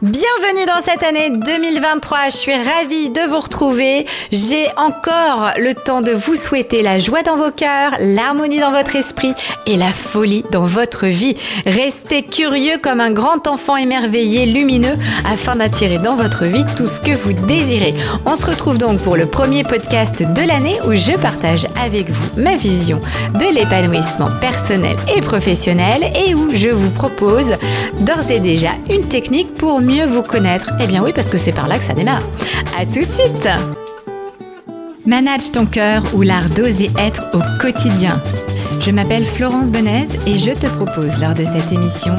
Bienvenue dans cette année 2023, je suis ravie de vous retrouver. J'ai encore le temps de vous souhaiter la joie dans vos cœurs, l'harmonie dans votre esprit et la folie dans votre vie. Restez curieux comme un grand enfant émerveillé, lumineux, afin d'attirer dans votre vie tout ce que vous désirez. On se retrouve donc pour le premier podcast de l'année où je partage avec vous ma vision de l'épanouissement personnel et professionnel et où je vous propose d'ores et déjà une technique pour mieux vous connaître Eh bien oui, parce que c'est par là que ça démarre. À tout de suite Manage ton cœur ou l'art d'oser être au quotidien. Je m'appelle Florence Benez et je te propose lors de cette émission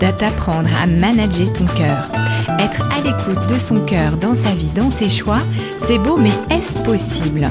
de t'apprendre à manager ton cœur. Être à l'écoute de son cœur dans sa vie, dans ses choix, c'est beau, mais est-ce possible?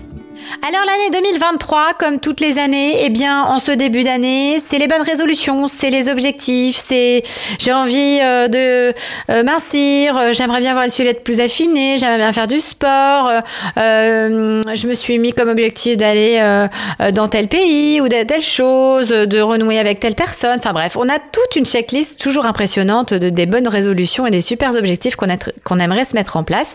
Alors l'année 2023, comme toutes les années, eh bien en ce début d'année, c'est les bonnes résolutions, c'est les objectifs, c'est j'ai envie euh, de euh, mincir, euh, j'aimerais bien avoir une silhouette plus affinée, j'aimerais bien faire du sport, je me suis mis comme objectif d'aller dans tel pays ou de telle chose, de renouer avec telle personne. Enfin bref, on a toute une checklist toujours impressionnante de des bonnes résolutions et des super objectifs qu'on qu'on aimerait se mettre en place.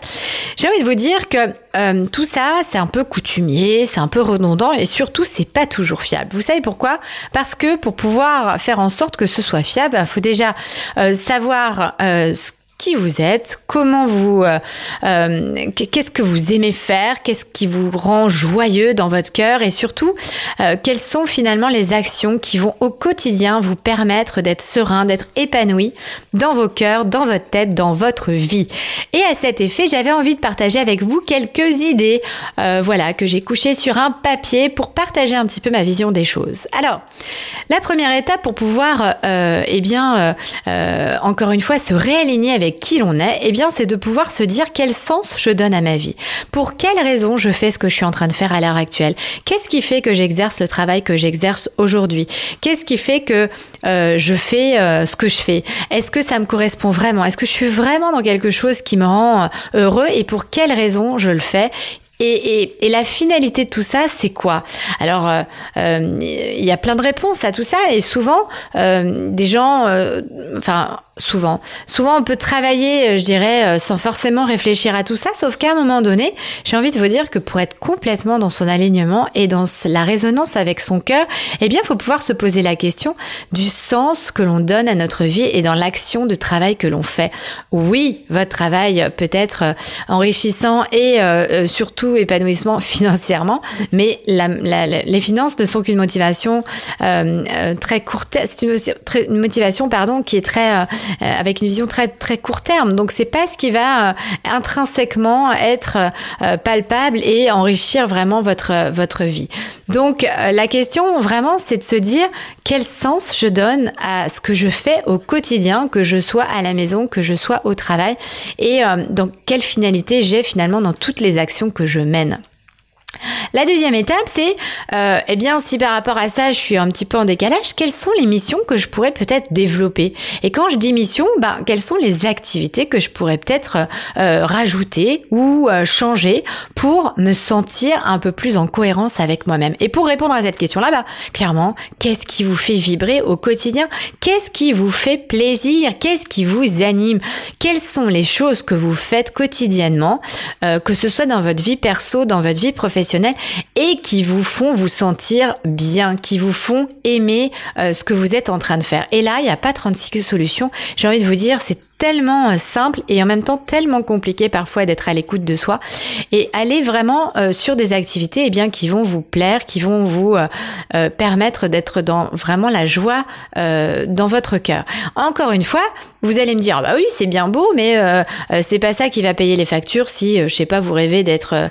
J'ai envie de vous dire que tout ça, c'est un peu coutumier c'est un peu redondant et surtout c'est pas toujours fiable. Vous savez pourquoi? Parce que pour pouvoir faire en sorte que ce soit fiable, il faut déjà euh, savoir euh, qui vous êtes, comment vous, euh, euh, qu'est-ce que vous aimez faire, qu'est-ce qui vous rend joyeux dans votre cœur et surtout euh, quelles sont finalement les actions qui vont au quotidien vous permettre d'être serein, d'être épanoui dans vos cœurs, dans votre tête, dans votre vie. Et à cet effet, j'avais envie de partager avec vous quelques idées, voilà, que j'ai couchées sur un papier pour partager un petit peu ma vision des choses. Alors, la première étape pour pouvoir, eh bien, encore une fois, se réaligner avec qui l'on est, eh bien, c'est de pouvoir se dire quel sens je donne à ma vie. Pour quelle raison je fais ce que je suis en train de faire à l'heure actuelle? Qu'est-ce qui fait que j'exerce le travail que j'exerce aujourd'hui? Qu'est-ce qui fait que euh, je fais euh, ce que je fais? Est-ce que ça me correspond vraiment? Est-ce que je suis vraiment dans quelque chose qui me rend euh, heureux? Et pour quelle raison je le fais? Et, et, et, la finalité de tout ça, c'est quoi? Alors, il y a plein de réponses à tout ça, et souvent, des gens, enfin, souvent. Souvent, on peut travailler, euh, je dirais, euh, sans forcément réfléchir à tout ça, sauf qu'à un moment donné, j'ai envie de vous dire que pour être complètement dans son alignement et dans la résonance avec son cœur, eh bien, faut pouvoir se poser la question du sens que l'on donne à notre vie et dans l'action de travail que l'on fait. Oui, votre travail peut être euh, enrichissant et surtout épanouissement financièrement, mais les finances ne sont qu'une motivation très courte, c'est une, motivation pardon qui est très euh, avec une vision très très court terme. Donc c'est pas ce qui va euh, intrinsèquement être euh, palpable et enrichir vraiment votre votre vie. Donc la question vraiment c'est de se dire quel sens je donne à ce que je fais au quotidien, que je sois à la maison, que je sois au travail et donc quelle finalité j'ai finalement dans toutes les actions que je mène. La deuxième étape, c'est, euh, eh bien, si par rapport à ça, je suis un petit peu en décalage, quelles sont les missions que je pourrais peut-être développer? Et quand je dis mission, ben, quelles sont les activités que je pourrais peut-être euh, rajouter ou euh, changer pour me sentir un peu plus en cohérence avec moi-même? Et pour répondre à cette question-là, bah, clairement, qu'est-ce qui vous fait vibrer au quotidien? Qu'est-ce qui vous fait plaisir? Qu'est-ce qui vous anime? Quelles sont les choses que vous faites quotidiennement, euh, que ce soit dans votre vie perso, dans votre vie professionnelle? Et qui vous font vous sentir bien, qui vous font aimer euh, ce que vous êtes en train de faire. Et là, il n'y a pas 36 solutions. J'ai envie de vous dire, c'est tellement euh, simple et en même temps tellement compliqué parfois d'être à l'écoute de soi et aller vraiment euh, sur des activités eh bien qui vont vous plaire, qui vont vous euh, permettre d'être dans vraiment la joie dans votre cœur. Encore une fois, vous allez me dire bah oui c'est bien beau mais c'est pas ça qui va payer les factures si je sais pas vous rêvez d'être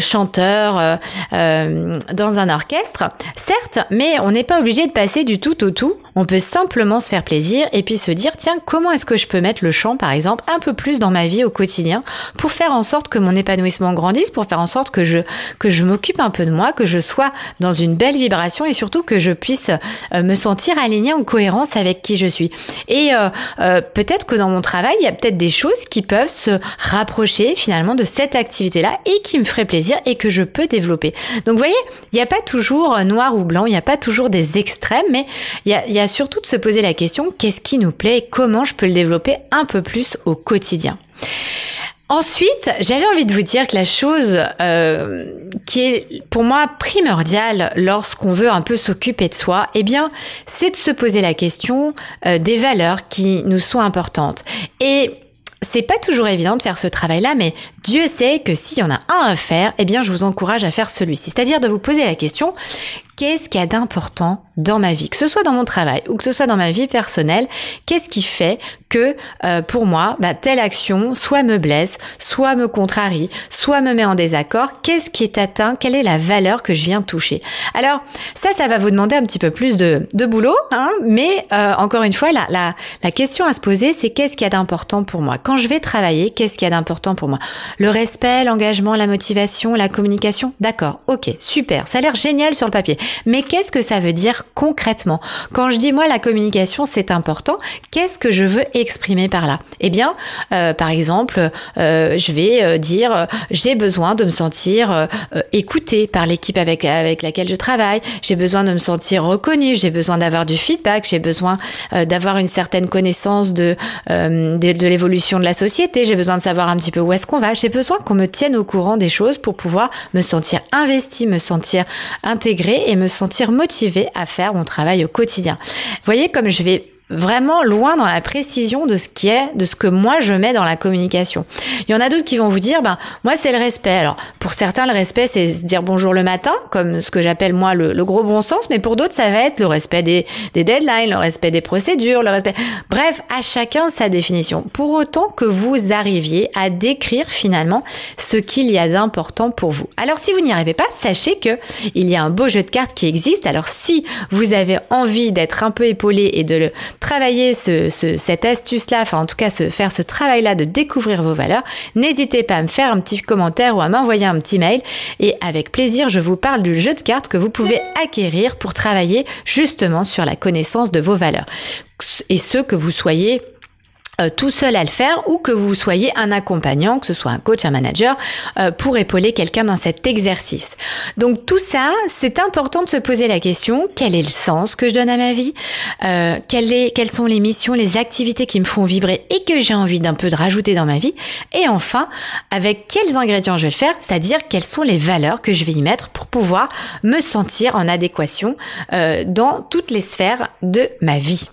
chanteur dans un orchestre. Certes, mais on n'est pas obligé de passer du tout au tout. On peut simplement se faire plaisir et puis se dire tiens comment est-ce que je peux mettre le chant, par exemple, un peu plus dans ma vie au quotidien pour faire en sorte que mon épanouissement grandisse, pour faire en sorte que je, que je m'occupe un peu de moi, que je sois dans une belle vibration et surtout que je puisse euh, me sentir alignée en cohérence avec qui je suis. Et euh, euh, peut-être que dans mon travail, il y a peut-être des choses qui peuvent se rapprocher finalement de cette activité-là et qui me ferait plaisir et que je peux développer. Donc vous voyez, il n'y a pas toujours noir ou blanc, il n'y a pas toujours des extrêmes, mais il y a, il y a surtout de se poser la question, qu'est-ce qui nous plaît et comment je peux le un peu plus au quotidien. Ensuite, j'avais envie de vous dire que la chose euh, qui est pour moi primordiale lorsqu'on veut un peu s'occuper de soi, eh bien, c'est de se poser la question euh, des valeurs qui nous sont importantes. Et c'est pas toujours évident de faire ce travail-là, mais Dieu sait que s'il y en a un à faire, eh bien, je vous encourage à faire celui-ci. C'est-à-dire de vous poser la question, qu'est-ce qu'il y a d'important dans ma vie, que ce soit dans mon travail ou que ce soit dans ma vie personnelle, qu'est-ce qui fait que euh, pour moi, bah, telle action soit me blesse, soit me contrarie, soit me met en désaccord, qu'est-ce qui est atteint, quelle est la valeur que je viens toucher? Alors ça, ça va vous demander un petit peu plus de, de boulot, hein, mais euh, encore une fois, la, question à se poser, c'est qu'est-ce qu'il y a d'important pour moi? Quand je vais travailler, qu'est-ce qu'il y a d'important pour moi? Le respect, l'engagement, la motivation, la communication? D'accord, ok, super, ça a l'air génial sur le papier. Mais qu'est-ce que ça veut dire concrètement? Quand je dis moi la communication c'est important, qu'est-ce que je veux exprimer par là? Eh bien, euh, par exemple, euh, je vais euh, dire j'ai besoin de me sentir écouté par l'équipe avec laquelle je travaille. J'ai besoin de me sentir reconnu. J'ai besoin d'avoir du feedback. J'ai besoin d'avoir une certaine connaissance de l'évolution de la société. J'ai besoin de savoir un petit peu où est-ce qu'on va. J'ai besoin qu'on me tienne au courant des choses pour pouvoir me sentir investi, me sentir intégré et me sentir motivé à faire mon travail au quotidien. Voyez comme je vais vraiment loin dans la précision de ce qui est, de ce que moi je mets dans la communication. Il y en a d'autres qui vont vous dire, ben moi c'est le respect. Alors pour certains le respect c'est se dire bonjour le matin, comme ce que j'appelle moi le, gros bon sens, mais pour d'autres ça va être le respect des, des deadlines, le respect des procédures, le respect. Bref, à chacun sa définition. Pour autant que vous arriviez à décrire finalement ce qu'il y a d'important pour vous. Alors si vous n'y arrivez pas, sachez que il y a un beau jeu de cartes qui existe. Alors si vous avez envie d'être un peu épaulé et de le travailler ce, cette astuce-là, enfin en tout cas se faire ce travail-là de découvrir vos valeurs, n'hésitez pas à me faire un petit commentaire ou à m'envoyer un petit mail et avec plaisir je vous parle du jeu de cartes que vous pouvez acquérir pour travailler justement sur la connaissance de vos valeurs. Et ce que vous soyez tout seul à le faire ou que vous soyez un accompagnant, que ce soit un coach, un manager, euh, pour épauler quelqu'un dans cet exercice. Donc tout ça, c'est important de se poser la question, quel est le sens que je donne à ma vie? Euh, Quelles sont les missions, les activités qui me font vibrer et que j'ai envie d'un peu de rajouter dans ma vie? Et enfin, avec quels ingrédients je vais le faire, c'est-à-dire quelles sont les valeurs que je vais y mettre pour pouvoir me sentir en adéquation dans toutes les sphères de ma vie?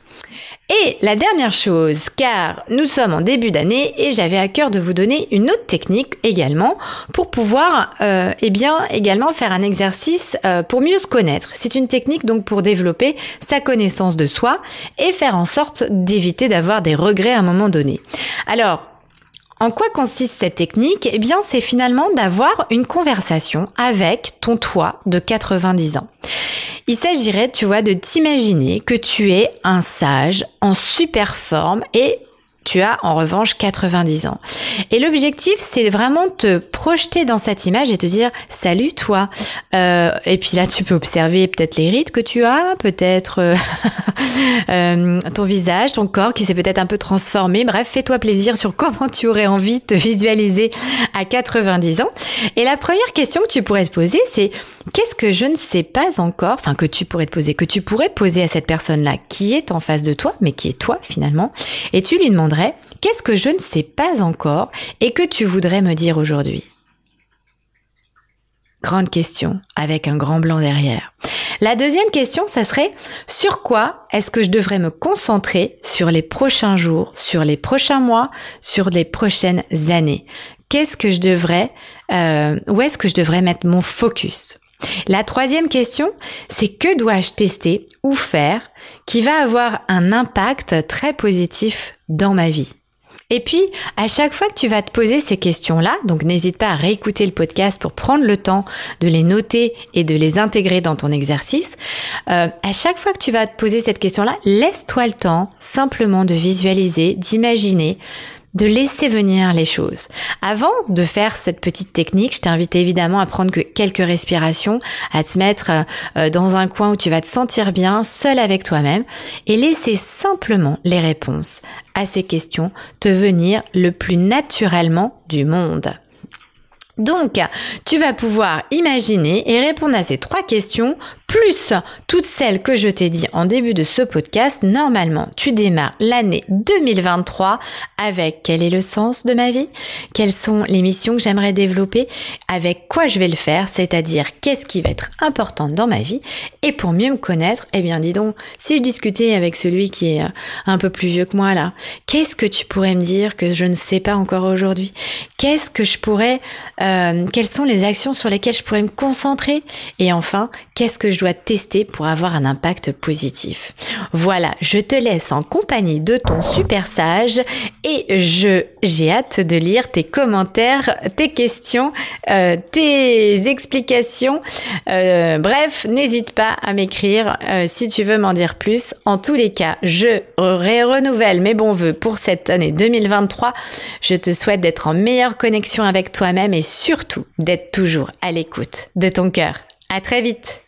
Et la dernière chose, car nous sommes en début d'année et j'avais à cœur de vous donner une autre technique également pour pouvoir, euh, eh bien, également faire un exercice euh, pour mieux se connaître. C'est une technique donc pour développer sa connaissance de soi et faire en sorte d'éviter d'avoir des regrets à un moment donné. Alors, en quoi consiste cette technique? Eh bien, c'est finalement d'avoir une conversation avec ton toi de 90 ans. Il s'agirait, tu vois, de t'imaginer que tu es un sage en super forme et tu as en revanche 90 ans. Et l'objectif, c'est vraiment te projeter dans cette image et te dire salut toi. Euh, et puis là, tu peux observer peut-être les rides que tu as, peut-être euh, euh, ton visage, ton corps qui s'est peut-être un peu transformé. Bref, fais-toi plaisir sur comment tu aurais envie de te visualiser à 90 ans. Et la première question que tu pourrais te poser, c'est qu'est-ce que je ne sais pas encore, enfin que tu pourrais te poser, que tu pourrais poser à cette personne-là qui est en face de toi, mais qui est toi finalement, et tu lui demanderais Qu'est-ce que je ne sais pas encore et que tu voudrais me dire aujourd'hui? Grande question, avec un grand blanc derrière. La deuxième question, ça serait sur quoi est-ce que je devrais me concentrer sur les prochains jours, sur les prochains mois, sur les prochaines années? Qu'est-ce que je devrais, euh, où est-ce que je devrais mettre mon focus? La troisième question, c'est que dois-je tester ou faire qui va avoir un impact très positif dans ma vie? Et puis, à chaque fois que tu vas te poser ces questions-là, donc n'hésite pas à réécouter le podcast pour prendre le temps de les noter et de les intégrer dans ton exercice. Euh, à chaque fois que tu vas te poser cette question-là, laisse-toi le temps simplement de visualiser, d'imaginer de laisser venir les choses. Avant de faire cette petite technique, je t'invite évidemment à prendre que quelques respirations, à te mettre euh, dans un coin où tu vas te sentir bien, seul avec toi-même, et laisser simplement les réponses à ces questions te venir le plus naturellement du monde. Donc, tu vas pouvoir imaginer et répondre à ces trois questions plus toutes celles que je t'ai dit en début de ce podcast, normalement, tu démarres l'année 2023 avec quel est le sens de ma vie, quelles sont les missions que j'aimerais développer, avec quoi je vais le faire, c'est-à-dire qu'est-ce qui va être important dans ma vie? Et pour mieux me connaître, eh bien, dis donc, si je discutais avec celui qui est euh, un peu plus vieux que moi là, qu'est-ce que tu pourrais me dire que je ne sais pas encore aujourd'hui? Qu'est-ce que je pourrais, euh, quelles sont les actions sur lesquelles je pourrais me concentrer? Et enfin, qu'est-ce que je dois tester pour avoir un impact positif. Voilà, je te laisse en compagnie de ton super sage et je j'ai hâte de lire tes commentaires, tes questions, euh, tes explications. Euh, bref, n'hésite pas à m'écrire euh, si tu veux m'en dire plus. En tous les cas, je renouvelle mes bons voeux pour cette année 2023. Je te souhaite d'être en meilleure connexion avec toi-même et surtout d'être toujours à l'écoute de ton cœur. À très vite!